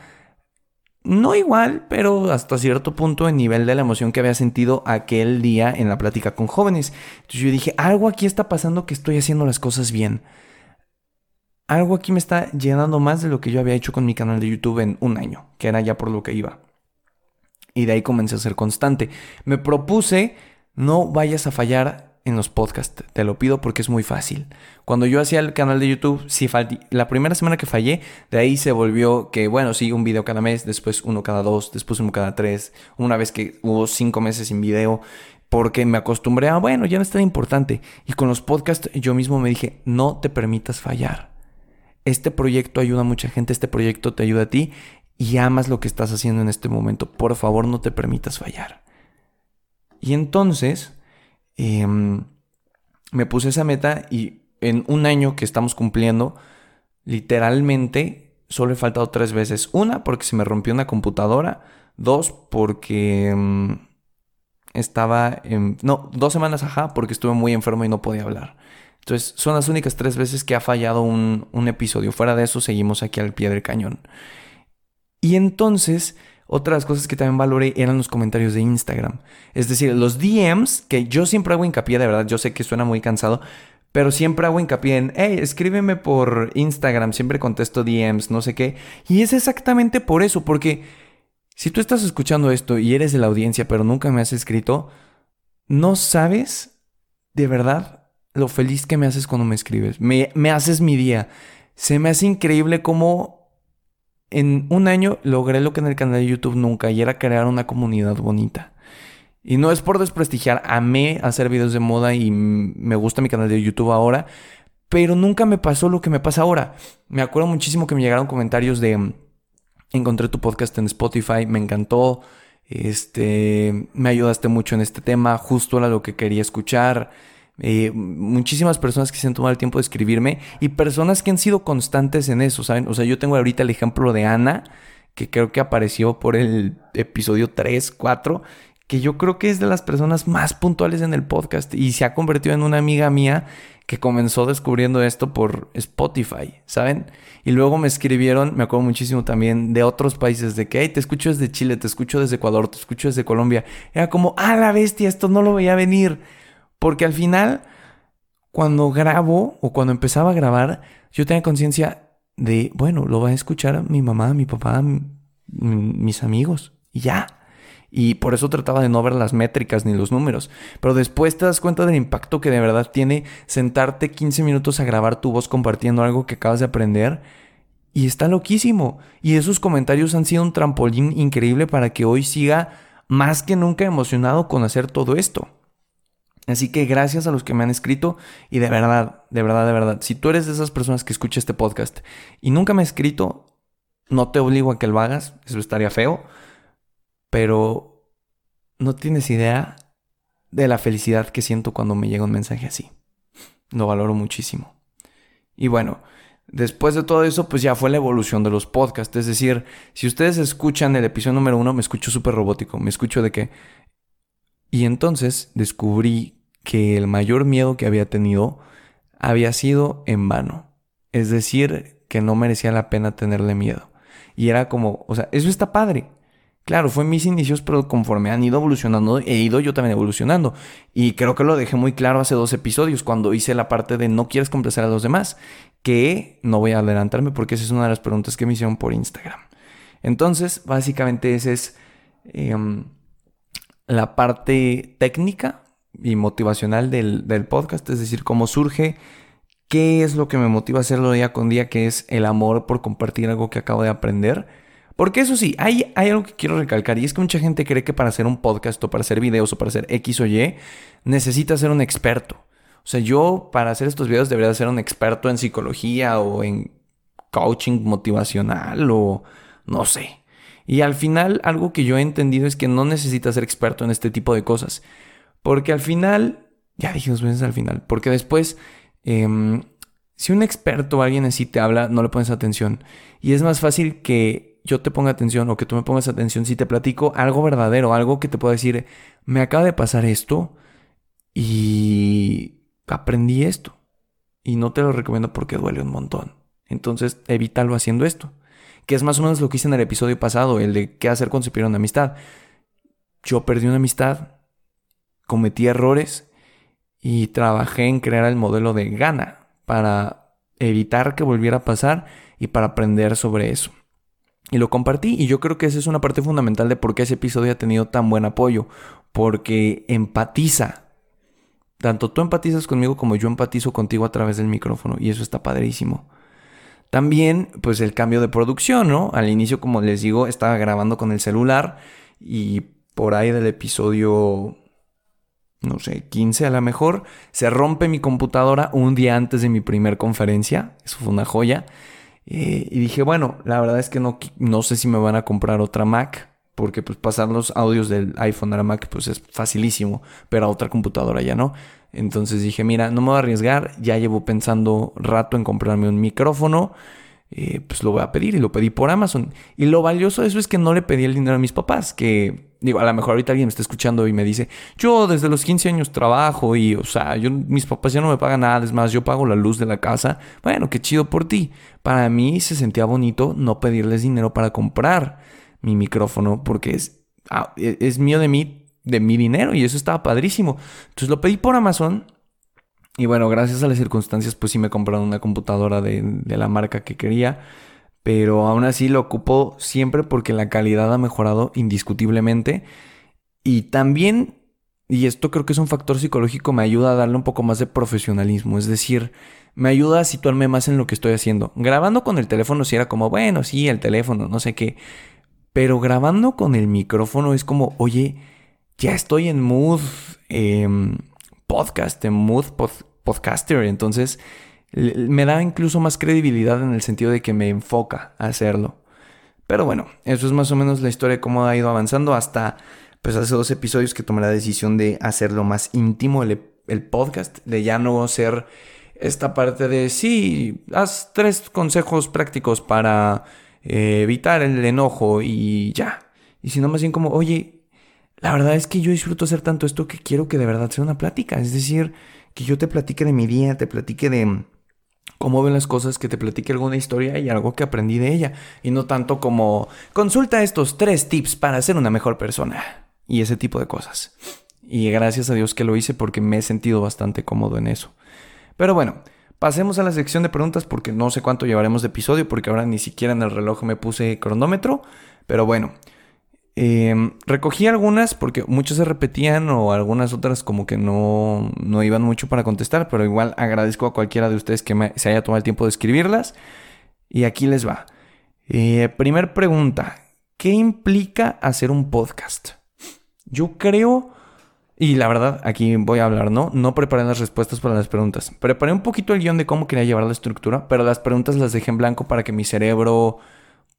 no igual, pero hasta cierto punto en nivel de la emoción que había sentido aquel día en la plática con jóvenes. Entonces yo dije, algo aquí está pasando que estoy haciendo las cosas bien algo aquí me está llenando más de lo que yo había hecho con mi canal de YouTube en un año, que era ya por lo que iba. Y de ahí comencé a ser constante. Me propuse, no vayas a fallar en los podcasts, te lo pido porque es muy fácil. Cuando yo hacía el canal de YouTube, sí la primera semana que fallé, de ahí se volvió que, bueno, sí, un video cada mes, después uno cada dos, después uno cada tres, una vez que hubo cinco meses sin video, porque me acostumbré a, bueno, ya no es tan importante. Y con los podcasts yo mismo me dije, no te permitas fallar este proyecto ayuda a mucha gente, este proyecto te ayuda a ti y amas lo que estás haciendo en este momento. Por favor, no te permitas fallar. Y entonces em, me puse esa meta y en un año que estamos cumpliendo, literalmente solo he faltado tres veces. Una, porque se me rompió una computadora. Dos, porque em, estaba en... No, dos semanas, ajá, porque estuve muy enfermo y no podía hablar. Entonces, son las únicas tres veces que ha fallado un, episodio. Fuera de eso, seguimos aquí al pie del cañón. Y entonces, otras cosas que también valoré eran los comentarios de Instagram. Es decir, los DMs, que yo siempre hago hincapié, de verdad, yo sé que suena muy cansado, pero siempre hago hincapié en, hey, escríbeme por Instagram, siempre contesto DMs, no sé qué. Y es exactamente por eso, porque si tú estás escuchando esto y eres de la audiencia, pero nunca me has escrito, no sabes de verdad lo feliz que me haces cuando me escribes. Me, haces mi día. Se me hace increíble cómo en un año logré lo que en el canal de YouTube nunca y era crear una comunidad bonita. Y no es por desprestigiar, amé hacer videos de moda y me gusta mi canal de YouTube ahora, pero nunca me pasó lo que me pasa ahora. Me acuerdo muchísimo que me llegaron comentarios de encontré tu podcast en Spotify, me encantó, este, me ayudaste mucho en este tema, justo era lo que quería escuchar. Eh, muchísimas personas que se han tomado el tiempo de escribirme y personas que han sido constantes en eso, ¿saben? O sea, yo tengo ahorita el ejemplo de Ana, que creo que apareció por el episodio 3, 4, que yo creo que es de las personas más puntuales en el podcast y se ha convertido en una amiga mía que comenzó descubriendo esto por Spotify, ¿saben? Y luego me escribieron, me acuerdo muchísimo también de otros países, de que, hey, te escucho desde Chile, te escucho desde Ecuador, te escucho desde Colombia. Era como, ah, la bestia, esto no lo veía venir. Porque al final, cuando grabo o cuando empezaba a grabar, yo tenía conciencia de, bueno, lo va a escuchar mi mamá, mi papá, mis amigos. Y ya. Y por eso trataba de no ver las métricas ni los números. Pero después te das cuenta del impacto que de verdad tiene sentarte 15 minutos a grabar tu voz compartiendo algo que acabas de aprender. Y está loquísimo. Y esos comentarios han sido un trampolín increíble para que hoy siga más que nunca emocionado con hacer todo esto. Así que gracias a los que me han escrito y de verdad, de verdad, de verdad, si tú eres de esas personas que escucha este podcast y nunca me has escrito, no te obligo a que lo hagas, eso estaría feo pero no tienes idea de la felicidad que siento cuando me llega un mensaje así. Lo valoro muchísimo. Y bueno, después de todo eso, pues ya fue la evolución de los podcasts. Es decir, si ustedes escuchan el episodio número uno, me escucho súper robótico. Me escucho de que... Y entonces descubrí que el mayor miedo que había tenido había sido en vano. Es decir, que no merecía la pena tenerle miedo. Y era como, o sea, eso está padre. Claro, fue mis inicios, pero conforme han ido evolucionando, he ido yo también evolucionando. Y creo que lo dejé muy claro hace dos episodios, cuando hice la parte de no quieres complacer a los demás, que no voy a adelantarme porque esa es una de las preguntas que me hicieron por Instagram. Entonces, básicamente esa es em, la parte técnica y motivacional del, del podcast, es decir, cómo surge, qué es lo que me motiva a hacerlo día con día, que es el amor por compartir algo que acabo de aprender porque eso sí, hay, hay algo que quiero recalcar y es que mucha gente cree que para hacer un podcast o para hacer videos o para hacer X o Y necesita ser un experto. O sea, yo para hacer estos videos debería ser un experto en psicología o en coaching motivacional o no sé. Y al final algo que yo he entendido es que no necesitas ser experto en este tipo de cosas. Porque al final, ya dije dos veces al final, porque después, em, si un experto o alguien así te habla, no le pones atención. Y es más fácil que yo te ponga atención o que tú me pongas atención si te platico algo verdadero, algo que te pueda decir, me acaba de pasar esto y aprendí esto. Y no te lo recomiendo porque duele un montón. Entonces, evítalo haciendo esto. Que es más o menos lo que hice en el episodio pasado, el de qué hacer cuando se pierde una amistad. Yo perdí una amistad, cometí errores y trabajé en crear el modelo de gana para evitar que volviera a pasar y para aprender sobre eso. Y lo compartí y yo creo que esa es una parte fundamental de por qué ese episodio ha tenido tan buen apoyo. Porque empatiza. Tanto tú empatizas conmigo como yo empatizo contigo a través del micrófono. Y eso está padrísimo. También, pues el cambio de producción, ¿no? Al inicio, como les digo, estaba grabando con el celular. Y por ahí del episodio, no sé, 15 a lo mejor, se rompe mi computadora un día antes de mi primer conferencia. Eso fue una joya. Eh, y dije, bueno, la verdad es que no, no sé si me van a comprar otra Mac, porque pues pasar los audios del iPhone a la Mac pues es facilísimo, pero a otra computadora ya no. Entonces dije, mira, no me voy a arriesgar, ya llevo pensando rato en comprarme un micrófono. Eh, pues lo voy a pedir y lo pedí por Amazon. Y lo valioso de eso es que no le pedí el dinero a mis papás, que digo, a lo mejor ahorita alguien me está escuchando y me dice, yo desde los 15 años trabajo y, o sea, yo, mis papás ya no me pagan nada, es más, yo pago la luz de la casa. Bueno, qué chido por ti. Para mí se sentía bonito no pedirles dinero para comprar mi micrófono porque es, ah, e, es mío de de mi dinero y eso estaba padrísimo. Entonces lo pedí por Amazon y bueno, gracias a las circunstancias, pues sí me compraron una computadora de, la marca que quería. Pero aún así lo ocupo siempre porque la calidad ha mejorado indiscutiblemente. Y también y esto creo que es un factor psicológico, me ayuda a darle un poco más de profesionalismo. Es decir, me ayuda a situarme más en lo que estoy haciendo. Grabando con el teléfono si era como, bueno, sí, el teléfono, no sé qué. Pero grabando con el micrófono es como, oye, ya estoy en mood em, podcast, en mood podcaster. Entonces, me da incluso más credibilidad en el sentido de que me enfoca a hacerlo. Pero bueno, eso es más o menos la historia de cómo ha ido avanzando hasta pues hace dos episodios que tomé la decisión de hacerlo más íntimo el, podcast, de ya no ser esta parte de sí, haz tres consejos prácticos para eh, evitar el enojo y ya. Y sino más bien como, oye, la verdad es que yo disfruto hacer tanto esto que quiero que de verdad sea una plática. Es decir, que yo te platique de mi día, te platique de cómo ven las cosas, que te platique alguna historia y algo que aprendí de ella. Y no tanto como, consulta estos tres tips para ser una mejor persona y ese tipo de cosas. Y gracias a Dios que lo hice porque me he sentido bastante cómodo en eso. Pero bueno, pasemos a la sección de preguntas porque no sé cuánto llevaremos de episodio porque ahora ni siquiera en el reloj me puse cronómetro. Pero bueno, em, recogí algunas porque muchas se repetían o algunas otras como que no, no iban mucho para contestar, pero igual agradezco a cualquiera de ustedes que se haya tomado el tiempo de escribirlas. Y aquí les va. Eh, primer pregunta, ¿qué implica hacer un podcast? Yo creo, y la verdad, aquí voy a hablar, ¿no? No preparé las respuestas para las preguntas. Preparé un poquito el guion de cómo quería llevar la estructura, pero las preguntas las dejé en blanco para que mi cerebro,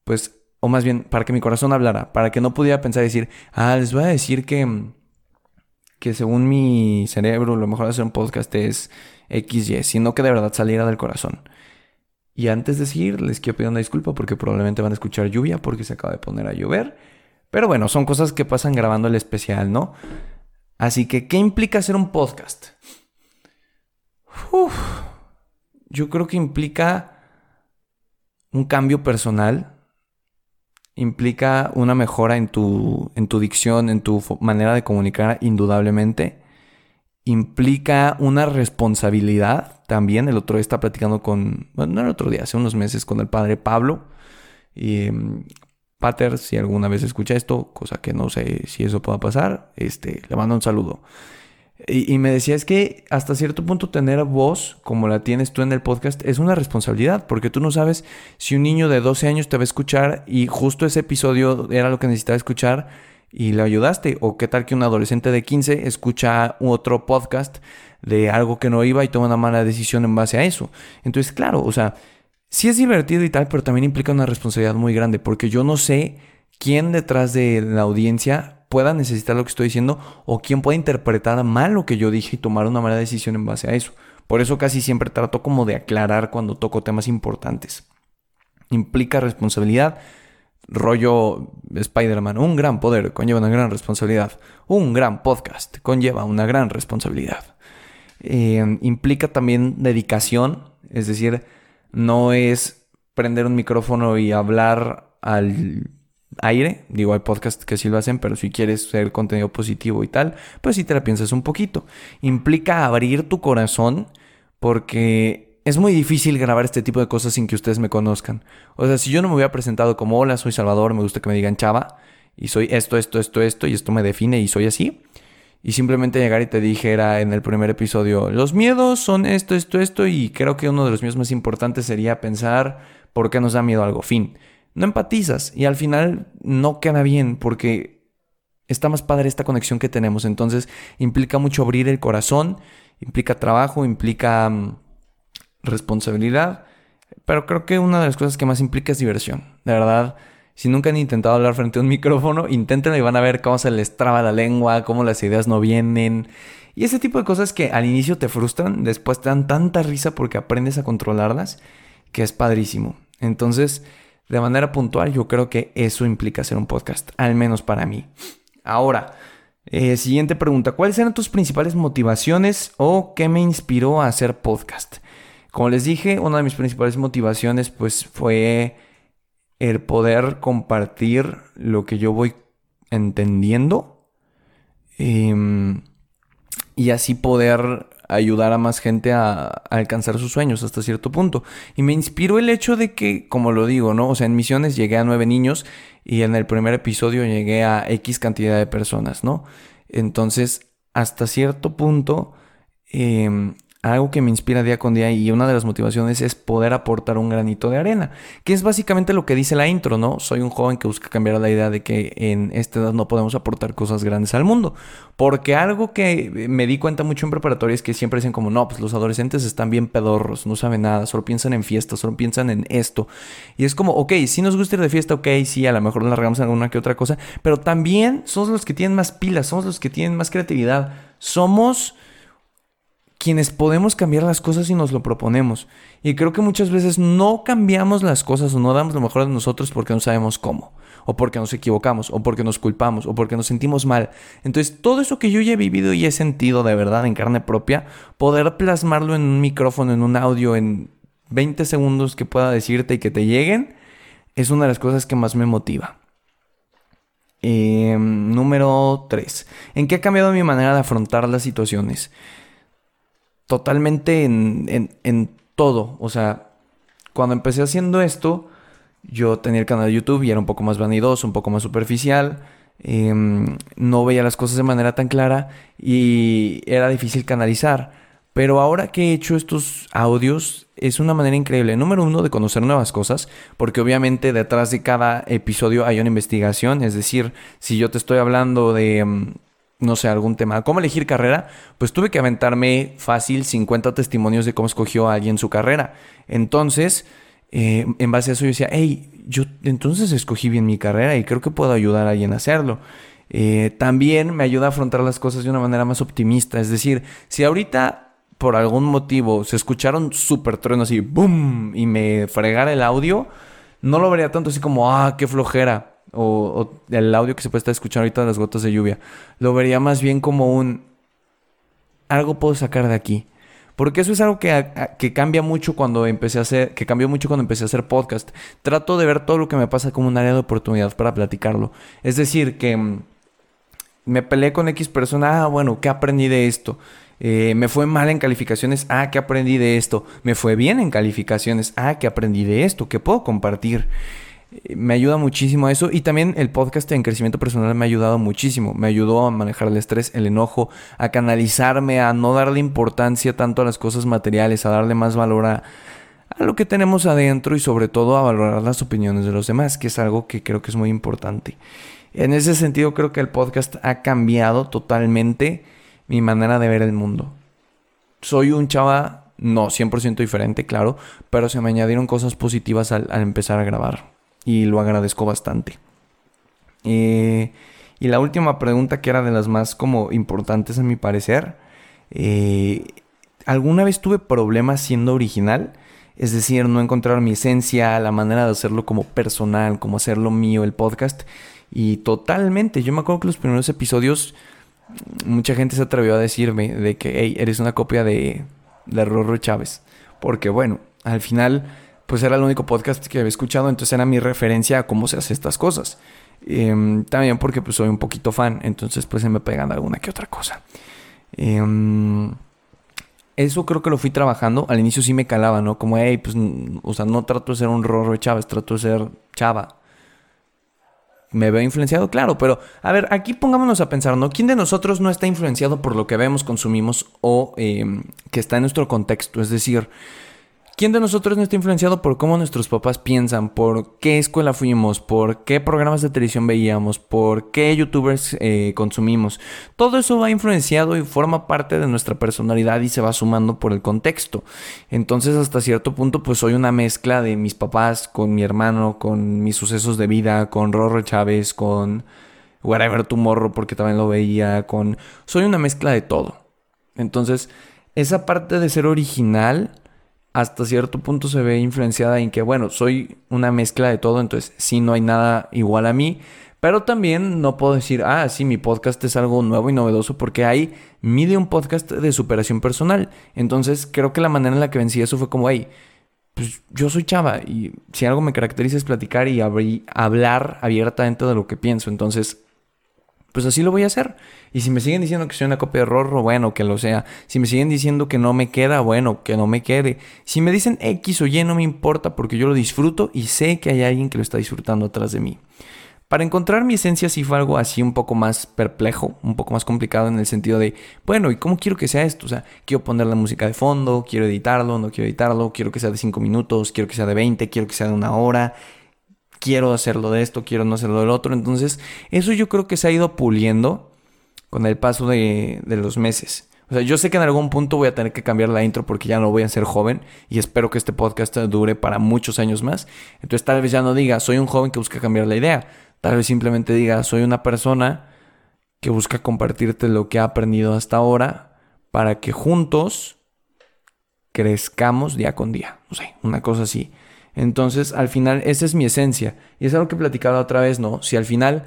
pues, o más bien, para que mi corazón hablara, para que no pudiera pensar y decir, ah, les voy a decir que, que según mi cerebro, lo mejor hacer un podcast es XY, sino que de verdad saliera del corazón. Y antes de seguir, les quiero pedir una disculpa porque probablemente van a escuchar lluvia porque se acaba de poner a llover. Pero bueno, son cosas que pasan grabando el especial, ¿no? Así que, ¿qué implica hacer un podcast? yo creo que implica un cambio personal, implica una mejora en tu, en tu dicción, en tu manera de comunicar, indudablemente. Implica una responsabilidad también. El otro día está platicando con, bueno, no el otro día, hace unos meses con el padre Pablo. Y Pater, si alguna vez escucha esto, cosa que no sé si eso pueda pasar, este, le mando un saludo. Y, me decía, es que hasta cierto punto tener voz, como la tienes tú en el podcast, es una responsabilidad, porque tú no sabes si un niño de 12 años te va a escuchar y justo ese episodio era lo que necesitaba escuchar y le ayudaste, o qué tal que un adolescente de 15 escucha otro podcast de algo que no iba y toma una mala decisión en base a eso. Entonces, claro, o sea, sí es divertido y tal, pero también implica una responsabilidad muy grande, porque yo no sé quién detrás de la audiencia pueda necesitar lo que estoy diciendo o quién pueda interpretar mal lo que yo dije y tomar una mala decisión en base a eso. Por eso casi siempre trato como de aclarar cuando toco temas importantes. Implica responsabilidad. Rollo Spider-Man, un gran poder conlleva una gran responsabilidad. Un gran podcast conlleva una gran responsabilidad. Eh, implica también dedicación, es decir, no es prender un micrófono y hablar al aire. Digo, hay podcasts que sí lo hacen, pero si quieres ser contenido positivo y tal, pues sí te la piensas un poquito. Implica abrir tu corazón porque es muy difícil grabar este tipo de cosas sin que ustedes me conozcan. O sea, si yo no me hubiera presentado como hola, soy Salvador, me gusta que me digan chava y soy esto, esto, esto, esto y esto me define y soy así y simplemente llegar y te dijera en el primer episodio, los miedos son esto, esto, esto, y creo que uno de los miedos más importantes sería pensar por qué nos da miedo algo. Fin. No empatizas y al final no queda bien porque está más padre esta conexión que tenemos. Entonces implica mucho abrir el corazón, implica trabajo, implica mm, responsabilidad, pero creo que una de las cosas que más implica es diversión. De verdad si nunca han intentado hablar frente a un micrófono, inténtenlo y van a ver cómo se les traba la lengua, cómo las ideas no vienen. Y ese tipo de cosas que al inicio te frustran, después te dan tanta risa porque aprendes a controlarlas, que es padrísimo. Entonces, de manera puntual, yo creo que eso implica hacer un podcast, al menos para mí. Ahora, eh, siguiente pregunta, ¿cuáles eran tus principales motivaciones o qué me inspiró a hacer podcast? Como les dije, una de mis principales motivaciones pues fue el poder compartir lo que yo voy entendiendo em, y así poder ayudar a más gente a, alcanzar sus sueños hasta cierto punto. Y me inspiró el hecho de que, como lo digo, ¿no? O sea, en misiones llegué a nueve niños y en el primer episodio llegué a X cantidad de personas, ¿no? Entonces, hasta cierto punto, em, algo que me inspira día con día y una de las motivaciones es poder aportar un granito de arena, que es básicamente lo que dice la intro, ¿no? Soy un joven que busca cambiar la idea de que en esta edad no podemos aportar cosas grandes al mundo, porque algo que me di cuenta mucho en preparatoria es que siempre dicen como, no, pues los adolescentes están bien pedorros, no saben nada, solo piensan en fiestas, solo piensan en esto, y es como, ok, si nos gusta ir de fiesta, ok, sí, a lo mejor largamos alguna que otra cosa, pero también somos los que tienen más pilas, somos los que tienen más creatividad, somos quienes podemos cambiar las cosas y nos lo proponemos. Y creo que muchas veces no cambiamos las cosas o no damos lo mejor de nosotros porque no sabemos cómo, o porque nos equivocamos, o porque nos culpamos, o porque nos sentimos mal. Entonces, todo eso que yo ya he vivido y he sentido de verdad en carne propia, poder plasmarlo en un micrófono, en un audio, en 20 segundos que pueda decirte y que te lleguen, es una de las cosas que más me motiva. Em, número 3. ¿En qué ha cambiado mi manera de afrontar las situaciones? Totalmente en, todo. O sea, cuando empecé haciendo esto, yo tenía el canal de YouTube y era un poco más vanidoso, un poco más superficial. Em, no veía las cosas de manera tan clara y era difícil canalizar. Pero ahora que he hecho estos audios, es una manera increíble. Número uno, de conocer nuevas cosas, porque obviamente detrás de cada episodio hay una investigación. Es decir, si yo te estoy hablando de, em, no sé, algún tema. ¿Cómo elegir carrera? Pues tuve que aventarme fácil 50 testimonios de cómo escogió a alguien su carrera. Entonces, eh, en base a eso yo decía, hey, yo entonces escogí bien mi carrera y creo que puedo ayudar a alguien a hacerlo. Eh, también me ayuda a afrontar las cosas de una manera más optimista. Es decir, si ahorita por algún motivo se escucharon súper truenos así, ¡boom! y me fregara el audio, no lo vería tanto así como, ah, qué flojera o, el audio que se puede estar escuchando ahorita de las gotas de lluvia, lo vería más bien como un algo puedo sacar de aquí. Porque eso es algo que, que, cambia mucho cuando empecé a hacer, que cambió mucho cuando empecé a hacer podcast. Trato de ver todo lo que me pasa como un área de oportunidad para platicarlo. Es decir, que mm, me peleé con X persona, ah, bueno, ¿qué aprendí de esto? Eh, me fue mal en calificaciones, ah, ¿qué aprendí de esto? Me fue bien en calificaciones, ah, ¿qué aprendí de esto? ¿Qué puedo compartir? Me ayuda muchísimo a eso. Y también el podcast en crecimiento personal me ha ayudado muchísimo. Me ayudó a manejar el estrés, el enojo, a canalizarme, a no darle importancia tanto a las cosas materiales, a darle más valor a, lo que tenemos adentro y sobre todo a valorar las opiniones de los demás, que es algo que creo que es muy importante. En ese sentido creo que el podcast ha cambiado totalmente mi manera de ver el mundo. Soy un chava, no 100% diferente, claro, pero se me añadieron cosas positivas al empezar a grabar y lo agradezco bastante. Eh, y la última pregunta que era de las más como importantes a mi parecer. Eh, ¿Alguna vez tuve problemas siendo original? Es decir, no encontrar mi esencia, la manera de hacerlo como personal, como hacerlo mío el podcast. Y totalmente, yo me acuerdo que los primeros episodios mucha gente se atrevió a decirme de que, hey, eres una copia de, de Rorro Chávez. Porque bueno, al final pues era el único podcast que había escuchado, entonces era mi referencia a cómo se hace estas cosas. Em, también porque pues soy un poquito fan, entonces pues se me pegan alguna que otra cosa. Em, eso creo que lo fui trabajando. Al inicio sí me calaba, ¿no? Como, hey, pues, o sea, no trato de ser un rorro de Chávez, trato de ser chava. ¿Me veo influenciado? Claro, pero a ver, aquí pongámonos a pensar, ¿no? ¿Quién de nosotros no está influenciado por lo que vemos, consumimos o em, que está en nuestro contexto? Es decir, ¿Quién de nosotros no está influenciado por cómo nuestros papás piensan, por qué escuela fuimos, por qué programas de televisión veíamos, por qué youtubers eh, consumimos? Todo eso va influenciado y forma parte de nuestra personalidad y se va sumando por el contexto. Entonces hasta cierto punto pues soy una mezcla de mis papás con mi hermano, con mis sucesos de vida, con Rorro Chávez, con Whatever Tomorrow porque también lo veía, con... Soy una mezcla de todo. Entonces esa parte de ser original hasta cierto punto se ve influenciada en que, bueno, soy una mezcla de todo, entonces sí no hay nada igual a mí, pero también no puedo decir, ah, sí, mi podcast es algo nuevo y novedoso porque hay mide un podcast de superación personal. Entonces creo que la manera en la que vencí eso fue como, hey, pues yo soy chava y si algo me caracteriza es platicar y hablar abiertamente de lo que pienso. Entonces pues así lo voy a hacer. Y si me siguen diciendo que soy una copia de Rorro, bueno, que lo sea. Si me siguen diciendo que no me queda, bueno, que no me quede. Si me dicen X o Y, no me importa porque yo lo disfruto y sé que hay alguien que lo está disfrutando atrás de mí. para encontrar mi esencia sí fue algo así un poco más perplejo, un poco más complicado en el sentido de, bueno, ¿y cómo quiero que sea esto? O sea, quiero poner la música de fondo, quiero editarlo, no quiero editarlo, quiero que sea de 5 minutos, quiero que sea de 20, quiero que sea de una hora, quiero hacerlo de esto, quiero no hacerlo del otro. Entonces, eso yo creo que se ha ido puliendo con el paso de, de los meses. O sea, yo sé que en algún punto voy a tener que cambiar la intro porque ya no voy a ser joven y espero que este podcast dure para muchos años más. Entonces tal vez ya no diga, soy un joven que busca cambiar la idea. Tal vez simplemente diga, soy una persona que busca compartirte lo que ha aprendido hasta ahora para que juntos crezcamos día con día. No sé, una cosa así. Entonces, al final, esa es mi esencia. Y es algo que he platicado otra vez, ¿no? Si al final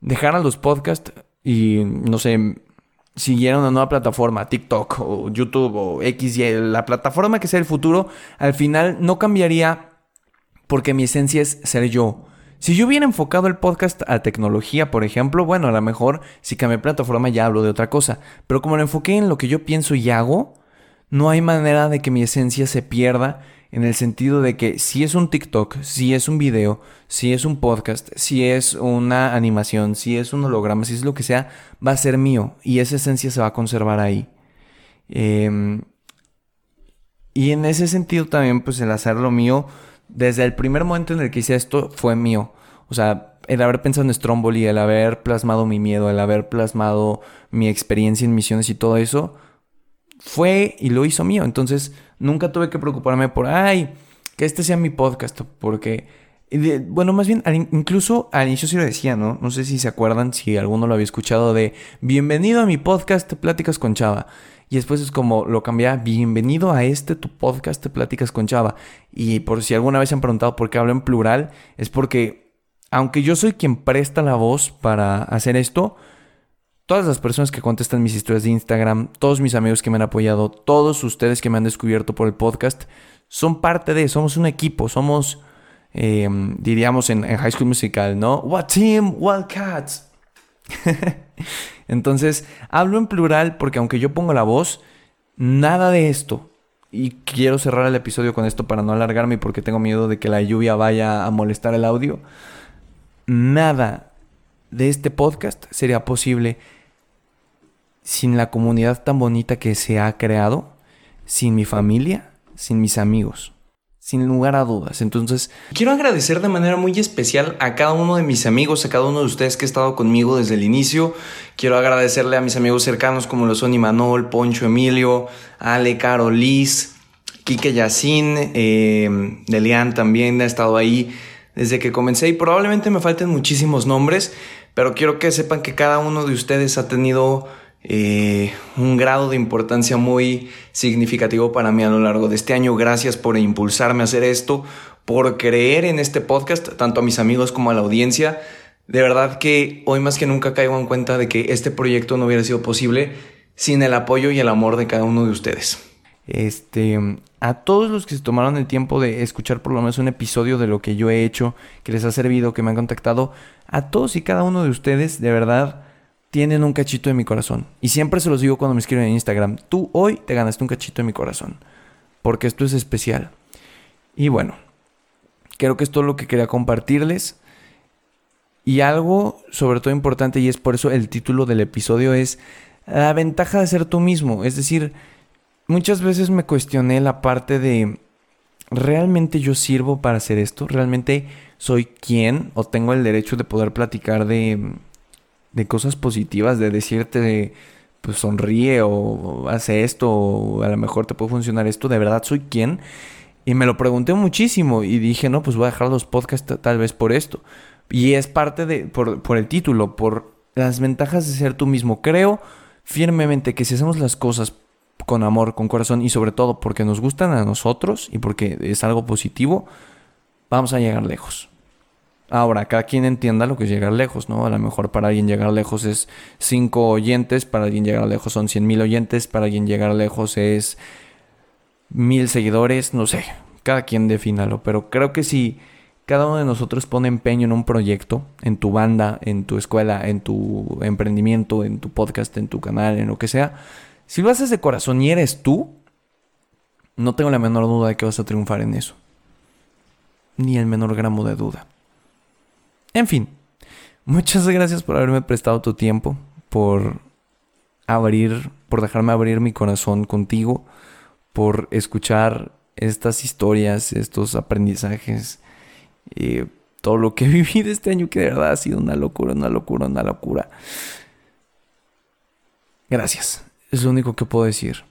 dejaran los podcasts y, no sé, siguiera una nueva plataforma, TikTok o YouTube o XY, la plataforma que sea el futuro, al final no cambiaría porque mi esencia es ser yo. Si yo hubiera enfocado el podcast a tecnología, por ejemplo, bueno, a lo mejor si cambié plataforma ya hablo de otra cosa. Pero como lo enfoqué en lo que yo pienso y hago, no hay manera de que mi esencia se pierda en el sentido de que si es un TikTok, si es un video, si es un podcast, si es una animación, si es un holograma, si es lo que sea, va a ser mío y esa esencia se va a conservar ahí. Em, y en ese sentido también, pues el hacerlo mío, desde el primer momento en el que hice esto, fue mío. O sea, el haber pensado en Stromboli, el haber plasmado mi miedo, el haber plasmado mi experiencia en misiones y todo eso, fue y lo hizo mío. Entonces, nunca tuve que preocuparme por, ay, que este sea mi podcast, porque, bueno, más bien, incluso al inicio sí lo decía, ¿no? No sé si se acuerdan, si alguno lo había escuchado de, bienvenido a mi podcast Pláticas con Chava. Y después es como lo cambiaba, bienvenido a este tu podcast Pláticas con Chava. Y por si alguna vez se han preguntado por qué hablo en plural, es porque, aunque yo soy quien presta la voz para hacer esto, todas las personas que contestan mis historias de Instagram, todos mis amigos que me han apoyado, todos ustedes que me han descubierto por el podcast, son parte de, somos un equipo, somos, em, diríamos en, High School Musical, ¿no? What team, Wildcats. Entonces, hablo en plural porque aunque yo pongo la voz, nada de esto, y quiero cerrar el episodio con esto para no alargarme porque tengo miedo de que la lluvia vaya a molestar el audio, nada de este podcast sería posible sin la comunidad tan bonita que se ha creado, sin mi familia, sin mis amigos. Sin lugar a dudas. Entonces, quiero agradecer de manera muy especial a cada uno de mis amigos, a cada uno de ustedes que ha estado conmigo desde el inicio. Quiero agradecerle a mis amigos cercanos como lo son Imanol, Poncho, Emilio, Ale, Caro, Liz, Kike Yacine, eh, Delian también ha estado ahí desde que comencé y probablemente me falten muchísimos nombres, pero quiero que sepan que cada uno de ustedes ha tenido eh, un grado de importancia muy significativo para mí a lo largo de este año. Gracias por impulsarme a hacer esto, por creer en este podcast, tanto a mis amigos como a la audiencia. De verdad que hoy más que nunca caigo en cuenta de que este proyecto no hubiera sido posible sin el apoyo y el amor de cada uno de ustedes. Este, a todos los que se tomaron el tiempo de escuchar por lo menos un episodio de lo que yo he hecho, que les ha servido, que me han contactado, a todos y cada uno de ustedes, de verdad, tienen un cachito de mi corazón. Y siempre se los digo cuando me escriben en Instagram, tú hoy te ganaste un cachito de mi corazón, porque esto es especial. Y bueno, creo que es todo lo que quería compartirles. Y algo sobre todo importante, y es por eso el título del episodio, es la ventaja de ser tú mismo. Es decir, muchas veces me cuestioné la parte de, ¿realmente yo sirvo para hacer esto? ¿Realmente soy quien o tengo el derecho de poder platicar de de cosas positivas, de decirte, pues sonríe o hace esto, o a lo mejor te puede funcionar esto, de verdad soy quien. Y me lo pregunté muchísimo y dije, no, pues voy a dejar los podcasts tal vez por esto. Y es parte de, por, por el título, por las ventajas de ser tú mismo. Creo firmemente que si hacemos las cosas con amor, con corazón y sobre todo porque nos gustan a nosotros y porque es algo positivo, vamos a llegar lejos. Ahora, cada quien entienda lo que es llegar lejos, ¿no? A lo mejor para alguien llegar lejos es 5 oyentes, para alguien llegar lejos son 100 mil oyentes, para alguien llegar lejos es mil seguidores, no sé, cada quien defínalo, pero creo que si cada uno de nosotros pone empeño en un proyecto, en tu banda, en tu escuela, en tu emprendimiento, en tu podcast, en tu canal, en lo que sea, si lo haces de corazón y eres tú, no tengo la menor duda de que vas a triunfar en eso. Ni el menor gramo de duda. En fin, Muchas gracias por haberme prestado tu tiempo, por abrir, por dejarme abrir mi corazón contigo, por escuchar estas historias, estos aprendizajes, eh, todo lo que he vivido este año que de verdad ha sido una locura, una locura, una locura. Gracias, es lo único que puedo decir.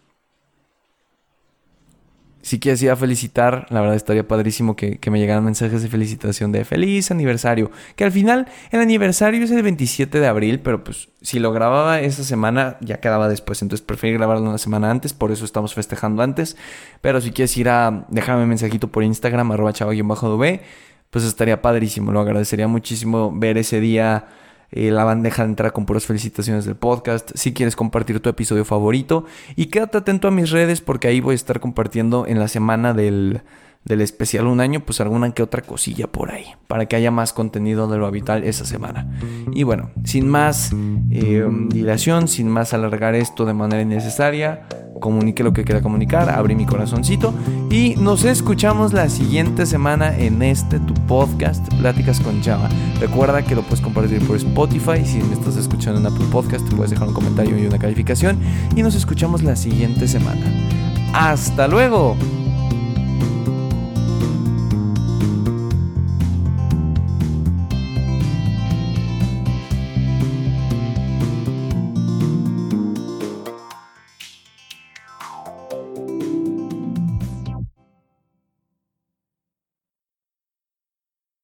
Si quieres ir a felicitar, la verdad estaría padrísimo que, me llegaran mensajes de felicitación de feliz aniversario. Que al final el aniversario es el 27 de abril, pero pues si lo grababa esa semana ya quedaba después. Entonces preferí grabarlo una semana antes, por eso estamos festejando antes. Pero si quieres ir a dejarme un mensajito por Instagram, arroba chava-dv, pues estaría padrísimo. Lo agradecería muchísimo ver ese día eh, la bandeja de entrada con puras felicitaciones del podcast, si quieres compartir tu episodio favorito. Y quédate atento a mis redes porque ahí voy a estar compartiendo en la semana del, del especial un año, pues alguna que otra cosilla por ahí, para que haya más contenido de lo habitual esa semana. Y bueno, sin más eh, dilación, sin más alargar esto de manera innecesaria, comuniqué lo que quería comunicar, abrí mi corazoncito y nos escuchamos la siguiente semana en este tu podcast, Pláticas con Java. Recuerda que lo puedes compartir por Spotify, si me estás escuchando en Apple Podcast, te puedes dejar un comentario y una calificación y nos escuchamos la siguiente semana. ¡Hasta luego!